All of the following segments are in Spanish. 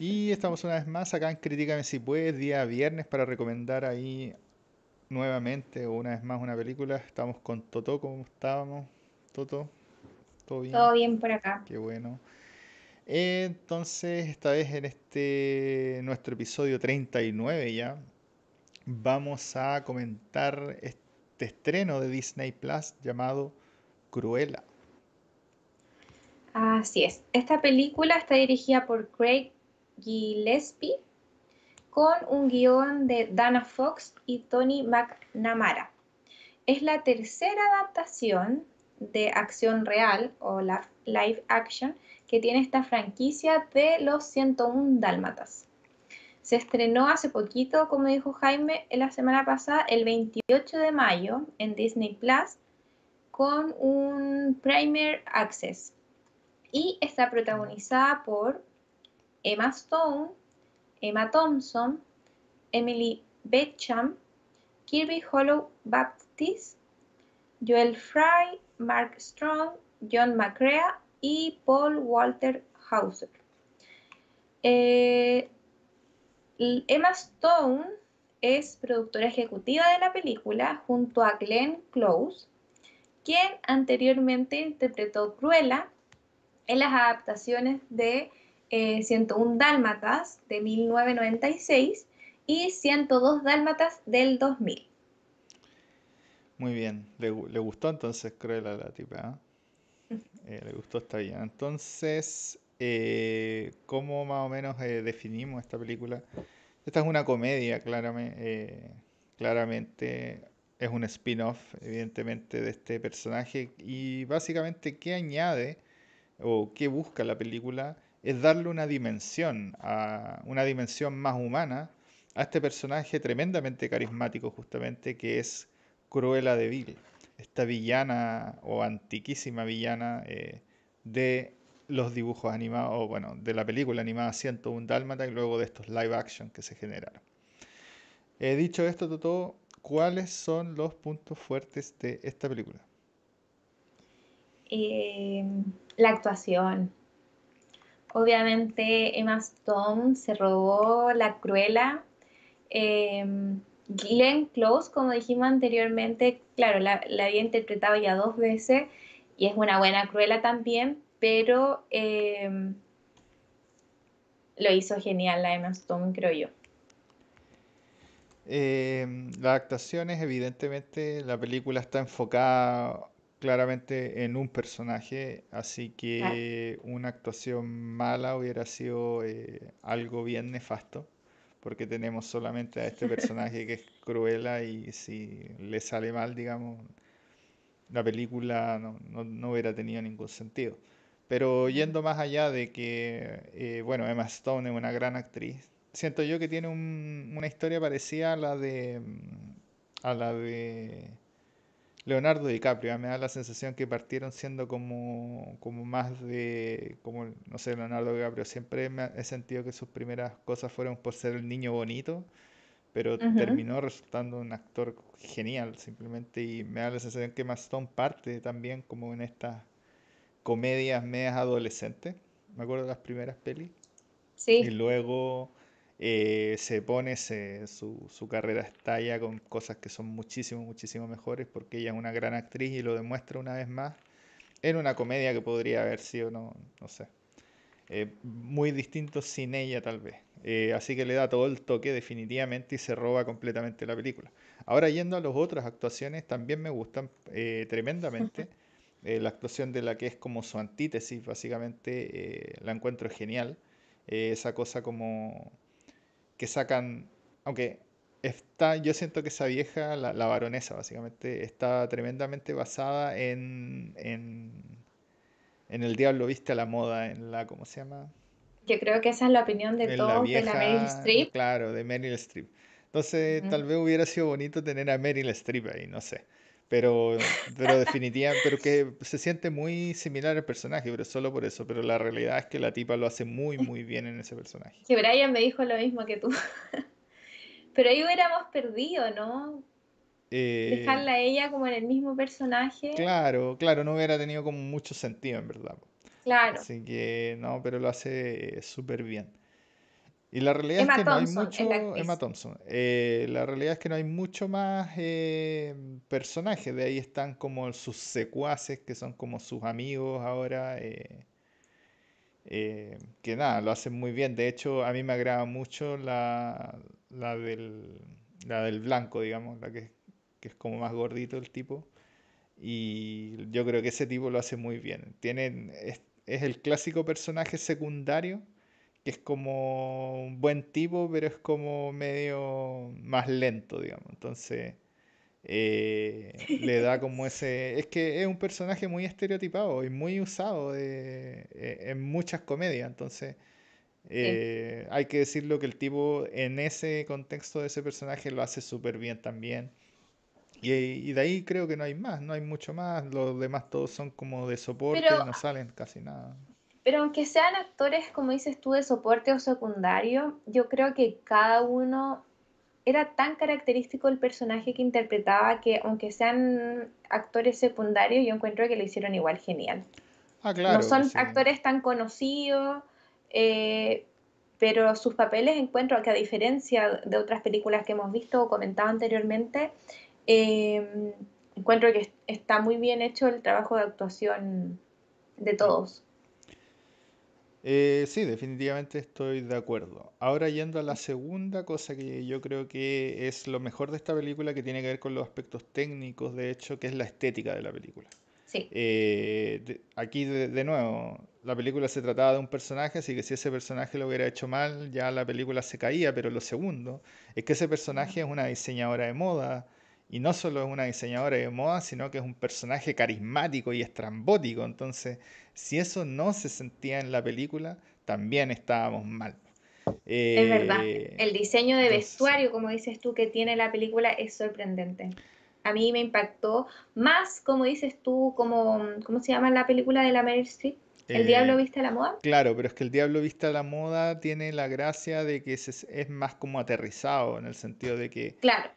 Y estamos una vez más acá en Críticame si puedes, día viernes, para recomendar ahí nuevamente o una vez más una película. Estamos con Toto, ¿cómo estábamos? Toto, ¿todo bien? Todo bien por acá. Qué bueno. Entonces, esta vez en este nuestro episodio 39 ya, vamos a comentar este estreno de Disney Plus llamado Cruella. Así es. Esta película está dirigida por Craig Gillespie con un guion de Dana Fox y Tony McNamara. Es la tercera adaptación de acción real o live action que tiene esta franquicia de los 101 Dálmatas. Se estrenó hace poquito, como dijo Jaime, la semana pasada, el 28 de mayo en Disney Plus con un Premier Access y está protagonizada por Emma Stone, Emma Thompson, Emily Betcham, Kirby Hollow Baptist, Joel Fry, Mark Strong, John McCrea y Paul Walter Hauser. Eh, Emma Stone es productora ejecutiva de la película junto a Glenn Close, quien anteriormente interpretó Cruella en las adaptaciones de 101 eh, Dálmatas de 1996 y 102 Dálmatas del 2000. Muy bien, le, gustó entonces Cruella la tipa. ¿eh? Eh, le gustó, está bien. Entonces, ¿cómo más o menos definimos esta película? Esta es una comedia, claramente. claramente es un spin-off, evidentemente, de este personaje. Y básicamente, ¿qué añade o qué busca la película? Es darle una dimensión, una dimensión más humana a este personaje tremendamente carismático justamente que es Cruella de Vil, esta villana o antiquísima villana eh, de los dibujos animados, o bueno, de la película animada 101 Dálmata y luego de estos live action que se generaron. He dicho esto, Toto, ¿cuáles son los puntos fuertes de esta película? Eh, la actuación. Obviamente Emma Stone se robó la cruela. Em, Glenn Close, como dijimos anteriormente, claro, la, había interpretado ya dos veces y es una buena cruela también, pero em, lo hizo genial la Emma Stone, creo yo. Eh, las actuaciones, evidentemente, la película está enfocada claramente en un personaje, así que una actuación mala hubiera sido eh, algo bien nefasto, porque tenemos solamente a este personaje que es Cruella y si le sale mal, digamos, la película no, hubiera tenido ningún sentido. Pero yendo más allá de que, eh, bueno, Emma Stone es una gran actriz, siento yo que tiene una historia parecida a la de... a la de Leonardo DiCaprio, me da la sensación que partieron siendo como, como más de, como, no sé, Leonardo DiCaprio, siempre me he sentido que sus primeras cosas fueron por ser el niño bonito, pero terminó resultando un actor genial simplemente y me da la sensación que Maston parte también como en estas comedias medias adolescentes, me acuerdo de las primeras pelis. Sí. Y luego eh, se pone, su, su, carrera estalla con cosas que son muchísimo, muchísimo mejores porque ella es una gran actriz y lo demuestra una vez más en una comedia que podría haber sido, no, no sé, eh, muy distinto sin ella tal vez. Eh, así que le da todo el toque definitivamente y se roba completamente la película. Ahora yendo a las otras actuaciones, también me gustan tremendamente. la actuación de la que es como su antítesis, básicamente, la encuentro genial. esa cosa como que sacan, aunque está, yo siento que esa vieja, la, la baronesa básicamente, está tremendamente basada en, en, en, El Diablo Viste a la Moda, en la, ¿cómo se llama? Yo creo que esa es la opinión de todos, de la Meryl Streep. Claro, de Meryl Streep. Entonces, tal vez hubiera sido bonito tener a Meryl Streep ahí, no sé. Pero, pero definitivamente, pero que se siente muy similar al personaje, pero solo por eso. Pero la realidad es que la tipa lo hace muy, muy bien en ese personaje. Que Brian me dijo lo mismo que tú. pero ahí hubiéramos perdido, ¿no? Eh, Dejarla a ella como en el mismo personaje. Claro, claro, no hubiera tenido como mucho sentido, en verdad. Claro. Así que, no, pero lo hace súper bien. Y la realidad Emma es que no hay mucho, la Emma. Thompson, eh, la realidad es que no hay mucho más eh, personajes, de ahí están como sus secuaces, que son como sus amigos ahora, eh, que nada, lo hacen muy bien. De hecho, a mí me agrada mucho la, la del, la del blanco, digamos, la que, que es como más gordito el tipo. Y yo creo que ese tipo lo hace muy bien. Tienen, es, es el clásico personaje secundario, que es como un buen tipo, pero es como medio más lento, digamos. Entonces, eh, le da como ese... Es que es un personaje muy estereotipado y muy usado de- eh, en muchas comedias. Entonces, Sí. eh, hay que decirlo que el tipo en ese contexto de ese personaje lo hace súper bien también. Y, y de ahí creo que no hay más, no hay mucho más. Los demás todos son como de Pero, soporte y no salen casi nada. Pero aunque sean actores, como dices tú, de soporte o secundario, yo creo que cada uno era tan característico el personaje que interpretaba que aunque sean actores secundarios, yo encuentro que lo hicieron igual genial. Ah, No claro, son sí. actores tan conocidos, eh, pero sus papeles encuentro que a diferencia de otras películas que hemos visto o comentado anteriormente, eh, encuentro que está muy bien hecho el trabajo de actuación de todos. Eh, sí, definitivamente estoy de acuerdo. Ahora yendo a la segunda cosa que yo creo que es lo mejor de esta película, que tiene que ver con los aspectos técnicos, de hecho, que es la estética de la película. Sí, Eh, de- aquí de, de nuevo, la película se trataba de un personaje, así que si ese personaje lo hubiera hecho mal, ya la película se caía, pero lo segundo es que ese personaje es una diseñadora de moda, y no solo es una diseñadora de moda, sino que es un personaje carismático y estrambótico, entonces si eso no se sentía en la película, también estábamos mal. es verdad. Eh, El diseño de entonces, vestuario, como dices tú, que tiene la película es sorprendente. A mí me impactó más, como dices tú, como, ¿cómo se llama la película de la Meryl Streep? ¿El diablo Eh, viste a la moda? Claro, pero es que el Diablo Vista a la Moda tiene la gracia de que se- es más como aterrizado, en el sentido de que, Claro,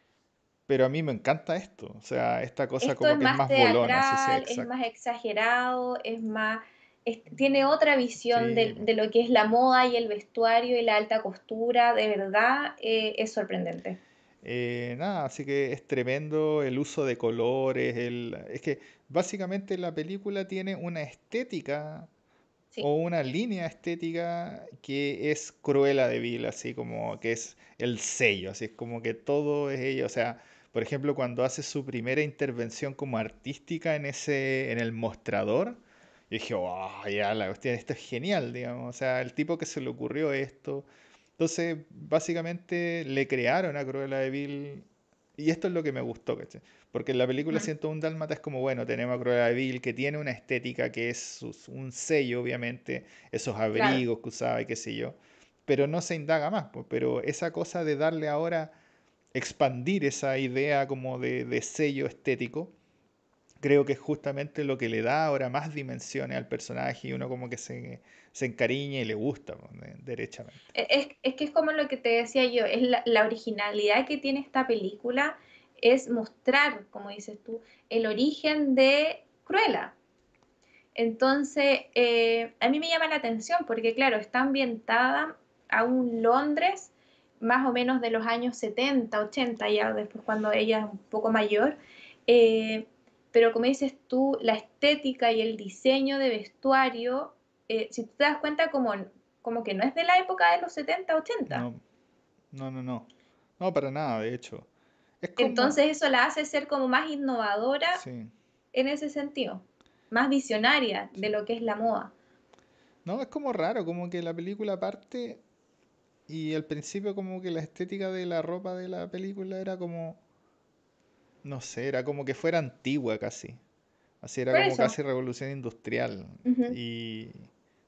pero a mí me encanta esto, o sea, esta cosa esto como es que es más bolona, teatral, es más exagerado, es más, es- tiene otra visión Sí, de, de lo que es la moda y el vestuario y la alta costura, de verdad, eh, es sorprendente. eh, nada, así que es tremendo el uso de colores, el, es que básicamente la película tiene una estética Sí, o una línea estética que es Cruella de Vil, así como que es el sello, así es como que todo es ella, o sea, por ejemplo, cuando hace su primera intervención como artística en ese, en el mostrador, yo dije, wow, ya la cuestión, esto es genial, digamos, o sea, el tipo que se le ocurrió esto, entonces, básicamente le crearon a Cruella de Vil, y esto es lo que me gustó. Porque en la película ujú, 101 Dálmata es como, bueno, tenemos a Cruella de Vil, que tiene una estética que es un sello, obviamente, esos claro. abrigos que usaba y qué sé yo, pero no se indaga más, pero esa cosa de darle ahora, expandir esa idea como de, de sello estético, creo que es justamente lo que le da ahora más dimensiones al personaje y uno como que se, se encariña y le gusta, de- derechamente. E- Es, es que es como lo que te decía yo, es la, la originalidad que tiene esta película es mostrar, como dices tú, el origen de Cruella. Entonces, eh, a mí me llama la atención porque, claro, está ambientada a un Londres más o menos de los años 70, 80, ya después cuando ella es un poco mayor. Eh, pero como dices tú, la estética y el diseño de vestuario, eh, si tú te das cuenta, como, como que no es de la época de los 70, 80. No, no, no, no. No, para nada, de hecho. Es como, Entonces eso la hace ser como más innovadora sí, en ese sentido, más visionaria de lo que es la moda. No, es como raro, como que la película parte y al principio como que la estética de la ropa de la película era como, no sé, era como que fuera antigua casi. Así era Por como eso. casi revolución industrial. Y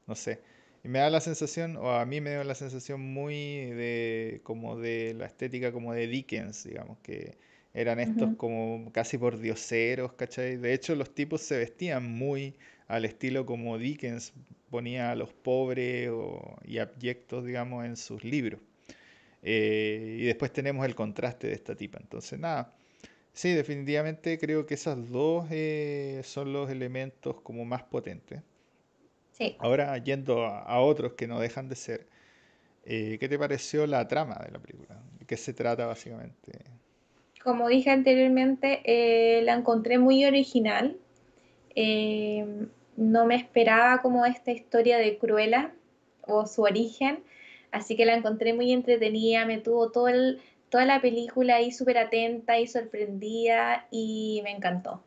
no sé. Y me da la sensación, o a mí me da la sensación muy de como de la estética como de Dickens, digamos, que eran estos como casi por dioseros, ¿cachai? De hecho, los tipos se vestían muy al estilo como Dickens ponía a los pobres o- y abyectos, digamos, en sus libros. Eh, y después tenemos el contraste de esta tipa. Entonces, nada. Sí, definitivamente creo que esas dos eh, son los elementos como más potentes. Sí, Ahora, yendo a, a otros que no dejan de ser, Eh, ¿Qué te pareció la trama de la película? ¿De qué se trata básicamente? Como dije anteriormente, la encontré muy original. Eh, no me esperaba como esta historia de Cruella o su origen, así que la encontré muy entretenida, me tuvo todo el, toda la película ahí súper atenta y sorprendida y me encantó.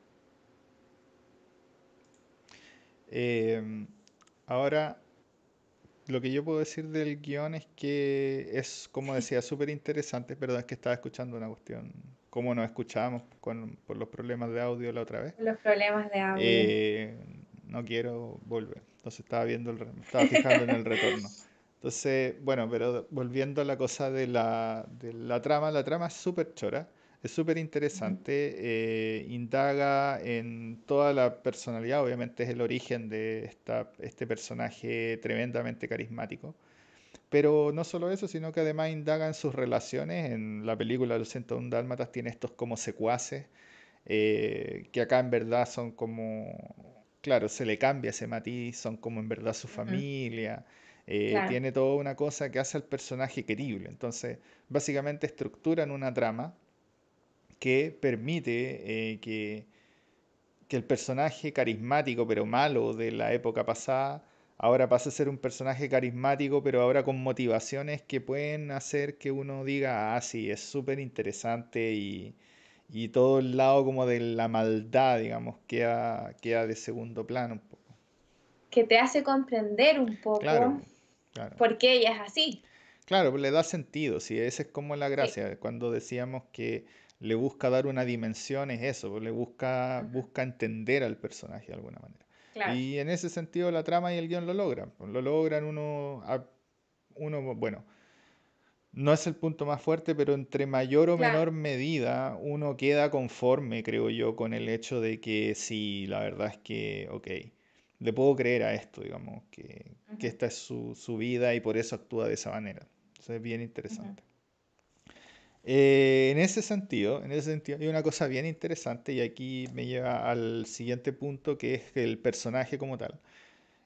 ahora, lo que yo puedo decir del guion es que es, como decía, súper interesante. Perdón, es que estaba escuchando una cuestión, como nos escuchábamos con, por los problemas de audio la otra vez. Los problemas de audio. Eh, no quiero volver. Entonces estaba viendo, el, estaba fijando en el retorno. Entonces, bueno, pero volviendo a la cosa de la, de la trama, la trama es súper chora. Es súper interesante, eh, indaga en toda la personalidad, obviamente es el origen de esta, este personaje tremendamente carismático. Pero no solo eso, sino que además indaga en sus relaciones. En la película Los 101 Dálmatas tiene estos como secuaces, eh, que acá en verdad son como, claro, se le cambia ese matiz, son como en verdad su familia. Eh, tiene toda una cosa que hace al personaje querible. Entonces, básicamente estructuran una trama que permite eh, que, que el personaje carismático pero malo de la época pasada ahora pase a ser un personaje carismático, pero ahora con motivaciones que pueden hacer que uno diga, ah, sí, es súper interesante y, y, todo el lado como de la maldad, digamos, queda, queda de segundo plano un poco. Que te hace comprender un poco claro, por qué ella es así. Claro, le da sentido, sí, esa es como la gracia, cuando decíamos que le busca dar una dimensión, es eso, le busca, busca entender al personaje de alguna manera. Y en ese sentido la trama y el guion lo logran. Pues, lo logran uno, uno, bueno, no es el punto más fuerte, pero entre mayor o menor medida uno queda conforme, creo yo, con el hecho de que sí, la verdad es que, ok, le puedo creer a esto, digamos, que, que esta es su, su, vida y por eso actúa de esa manera. Eso es bien interesante. Eh, en ese sentido, en ese sentido, hay una cosa bien interesante y aquí me lleva al siguiente punto que es el personaje como tal.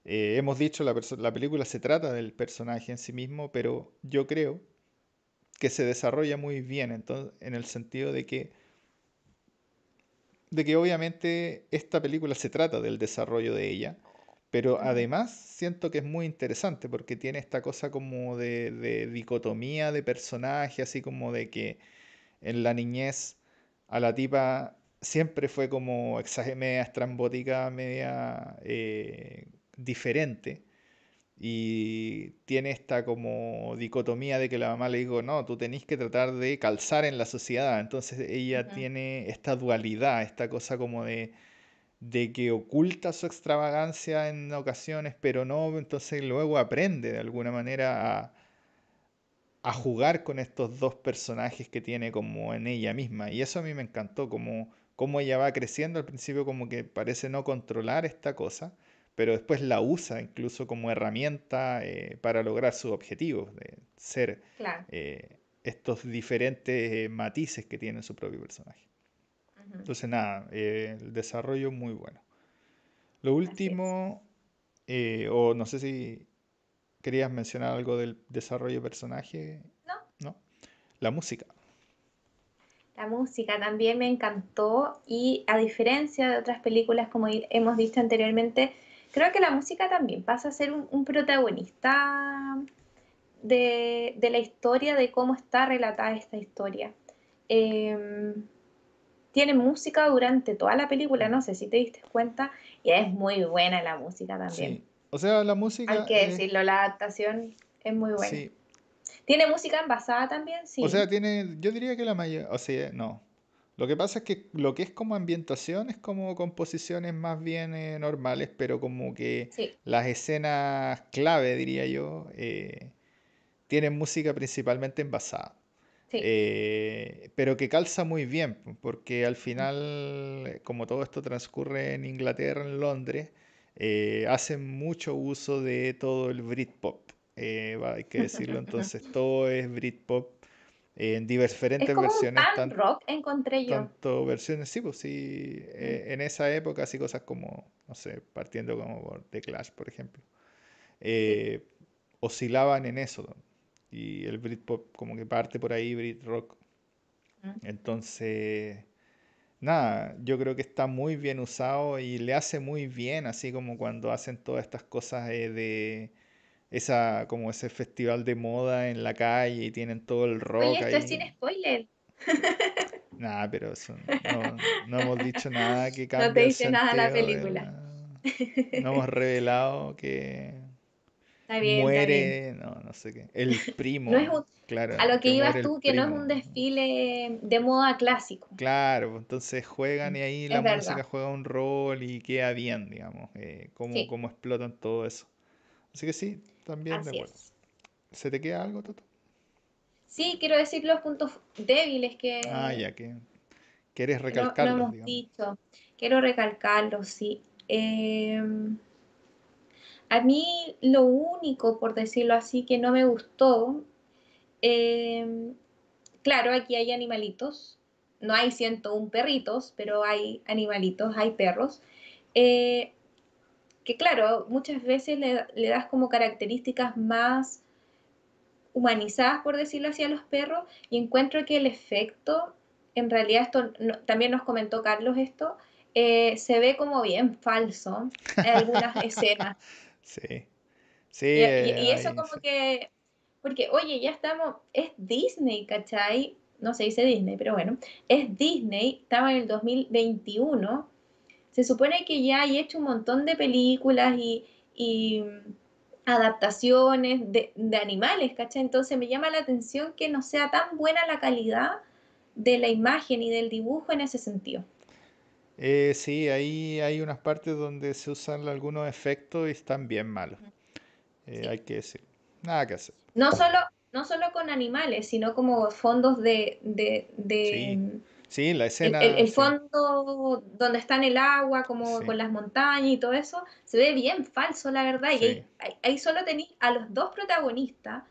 Eh, hemos dicho la, la película se trata del personaje en sí mismo, pero yo creo que se desarrolla muy bien en el sentido de que de que obviamente esta película se trata del desarrollo de ella, pero además siento que es muy interesante porque tiene esta cosa como de, dicotomía de personaje, así como de que en la niñez a la tipa siempre fue como media estrambótica, media eh, diferente. Y tiene esta como dicotomía de que la mamá le dijo, no, tú tenés que tratar de calzar en la sociedad. Entonces ella tiene esta dualidad, esta cosa como de de que oculta su extravagancia en ocasiones, pero no, entonces luego aprende de alguna manera a, a jugar con estos dos personajes que tiene como en ella misma. Y eso a mí me encantó, como, como ella va creciendo al principio como que parece no controlar esta cosa, pero después la usa incluso como herramienta eh, para lograr sus objetivos, de ser eh, estos diferentes eh, matices que tiene su propio personaje. Entonces, nada, eh, el desarrollo muy bueno. Lo último, eh, o no sé si querías mencionar algo del desarrollo de personaje. No. ¿No? La música. La música también me encantó y a diferencia de otras películas, como hemos dicho anteriormente, creo que la música también pasa a ser un, protagonista de, de, la historia, de cómo está relatada esta historia. Eh, tiene música durante toda la película, no sé si te diste cuenta, y es muy buena la música también. Sí. O sea, la música... Hay que decirlo, la adaptación es muy buena. Sí. ¿Tiene música envasada también? Sí. O sea, tiene, yo diría que la mayoría, o sea, no. Lo que pasa es que lo que es como ambientación es como composiciones más bien eh, normales, pero como que las escenas clave, diría yo, eh, tienen música principalmente envasada. Eh, pero que calza muy bien, porque al final, como todo esto transcurre en Inglaterra, en Londres, eh, hacen mucho uso de todo el Britpop. Eh, hay que decirlo, entonces todo es Britpop en diferentes es como versiones. Un rock encontré yo. Tanto versiones, sí, pues sí, en esa época, así cosas como, no sé, partiendo como por The Clash, por ejemplo, oscilaban en eso. Y el Britpop como que parte por ahí, Brit Rock. Mm. Entonces, nada, yo creo que está muy bien usado y le hace muy bien, así como cuando hacen todas estas cosas eh, de esa, como ese festival de moda en la calle y tienen todo el rock Oye, esto es sin spoiler. Nada, pero eso, no, no hemos dicho nada que No te cambie el dice nada la película. la- No hemos revelado que Está bien, está bien. muere, no, no sé qué. El primo, No es un- claro, A lo que que ibas tú, que no es un desfile de moda clásico. Claro, pues, entonces juegan y ahí Es la verdad. música juega un rol y queda bien, digamos, eh, cómo, Sí. cómo explotan todo eso. Así que sí, también de acuerdo. es. ¿Se te queda algo, Toto? Sí, quiero decir los puntos débiles que Ah, ya que quieres no, no recalcarlos, hemos digamos. dicho. Quiero recalcarlos, sí. Em, a mí lo único, por decirlo así, que no me gustó, em, claro, aquí hay animalitos, no hay 101 perritos, pero hay animalitos, hay perros, eh, que claro, muchas veces le, le das como características más humanizadas, por decirlo así, a los perros, y encuentro que el efecto, en realidad esto no- también nos comentó Carlos esto, eh, se ve como bien falso en algunas escenas. Sí. Sí, Y, y- eh, y eso como sí. que, porque oye, ya estamos, es Disney, ¿cachai? No se dice Disney, pero bueno, es Disney, estaba en el 2021, se supone que ya hay hecho un montón de películas y, y, mm, adaptaciones de, de animales, ¿cachai? Entonces me llama la atención que no sea tan buena la calidad de la imagen y del dibujo en ese sentido. Eh, sí, ahí hay unas partes donde se usan algunos efectos y están bien malos. Eh, Sí. hay que decir. Nada que hacer. No solo, no solo con animales, sino como fondos de, de, de, Sí. Sí, la escena, el- fondo donde está en el agua, como con las montañas y todo eso, se ve bien falso, la verdad. Y ahí- ahí solo tenéis a los dos protagonistas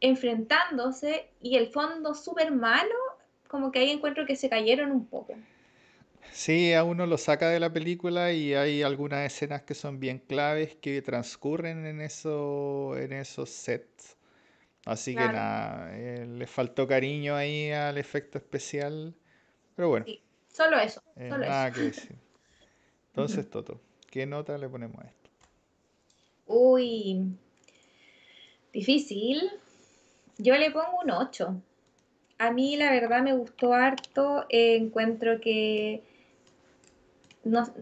enfrentándose y el fondo súper malo, como que ahí encuentro que se cayeron un poco. Sí, a uno lo saca de la película y hay algunas escenas que son bien claves que transcurren en eso, en esos sets. Así que nada, eh, le faltó cariño ahí al efecto especial. Pero bueno, sí. Solo eso, eh, solo eso. nada que decir. Entonces. Toto, ¿qué nota le ponemos a esto? Uy, difícil. Yo le pongo un 8. A mí la verdad me gustó harto. eh, encuentro que no,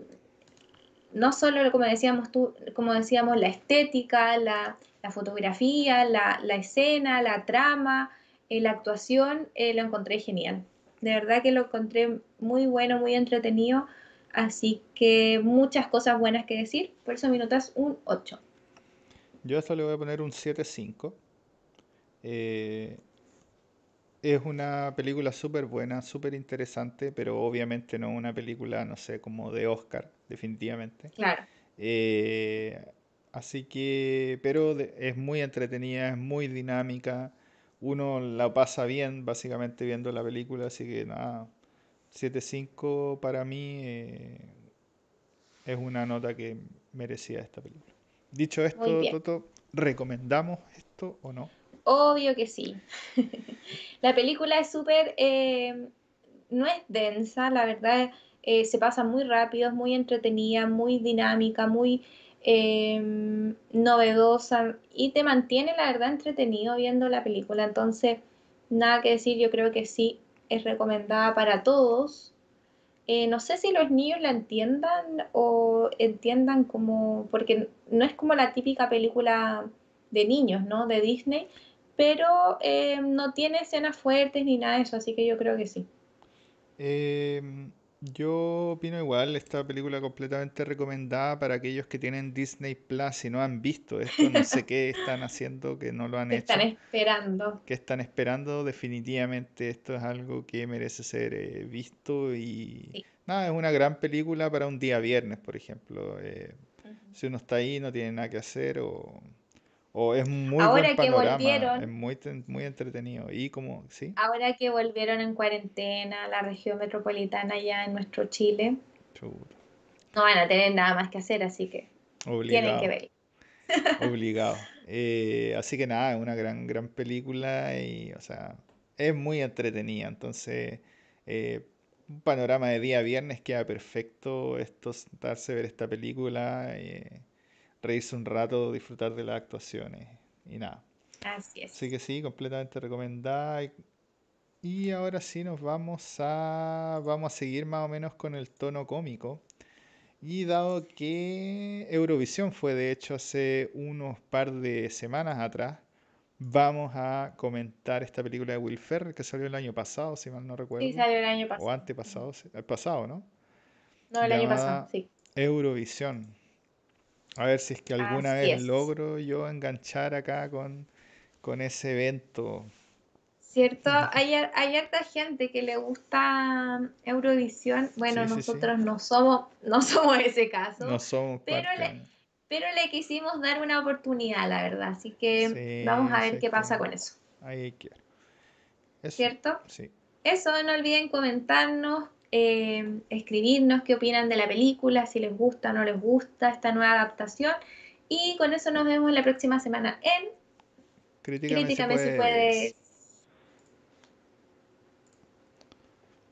no solo, como decíamos tú, como decíamos, la estética, la, la fotografía, la, la escena, la trama, eh, la actuación, eh, lo encontré genial. De verdad que lo encontré muy bueno, muy entretenido. Así que muchas cosas buenas que decir. Por eso mi nota es un 8. Yo a esto le voy a poner un 7.5. Eh, es una película súper buena, súper interesante, pero obviamente no una película, no sé, como de Oscar, definitivamente. Claro. Eh, así que, pero es muy entretenida, es muy dinámica. Uno la pasa bien, básicamente, viendo la película, así que nada, 7.5 para mí eh, es una nota que merecía esta película. Dicho esto. Toto, ¿recomendamos esto o no? Obvio que sí. La película es súper, eh, no es densa, la verdad, eh, se pasa muy rápido, es muy entretenida, muy dinámica, muy eh, novedosa y te mantiene, la verdad, entretenido viendo la película. Entonces, nada que decir, yo creo que sí es recomendada para todos. Eh, no sé si los niños la entiendan o entiendan como, porque no es como la típica película de niños, ¿no? De Disney, pero eh, no tiene escenas fuertes ni nada de eso, así que yo creo que sí. Em, yo opino igual, esta película completamente recomendada para aquellos que tienen Disney Plus y no han visto esto, no sé qué están haciendo, que no lo han están hecho, esperando. que están esperando, definitivamente esto es algo que merece ser eh, visto y Sí. nada, es una gran película para un día viernes, por ejemplo. eh, Ujú. si uno está ahí, no tiene nada que hacer o, o es muy buen Ahora que panorama, es volvieron, muy, muy entretenido y como, ¿sí? ahora que volvieron en cuarentena a la región metropolitana ya en nuestro Chile, Chuta, no van a tener nada más que hacer, así que tienen que obligado. verlo. Obligado. Eh, así que nada, es una gran, gran película y, o sea, es muy entretenida. Entonces, eh, un panorama de día viernes queda perfecto esto, sentarse, ver esta película, eh, reírse un rato, disfrutar de las actuaciones y nada. Así es. Así que sí, completamente recomendada. Y, y ahora sí nos vamos a, vamos a seguir más o menos con el tono cómico. Y dado que Eurovisión fue de hecho hace unos par de semanas atrás, vamos a comentar esta película de Will Ferrell que salió el año pasado, si mal no recuerdo. Sí, salió el año pasado. O antepasado, el pasado, ¿no? No, el año pasado, sí. Eurovisión. A ver si es que alguna Así vez es. logro yo enganchar acá con, con ese evento. ¿Cierto? Hay, hay harta gente que le gusta Eurovisión. Bueno, Sí, sí, sí. nosotros no somos, no somos ese caso, No somos pero parte. le- pero le quisimos dar una oportunidad, la verdad. Así que vamos a ver qué pasa con eso. Ahí. Eso, ¿Cierto? Sí. Eso, no olviden comentarnos, eh, escribirnos qué opinan de la película, si les gusta o no les gusta esta nueva adaptación. Y con eso nos vemos la próxima semana en Críticame, Críticame si puedes.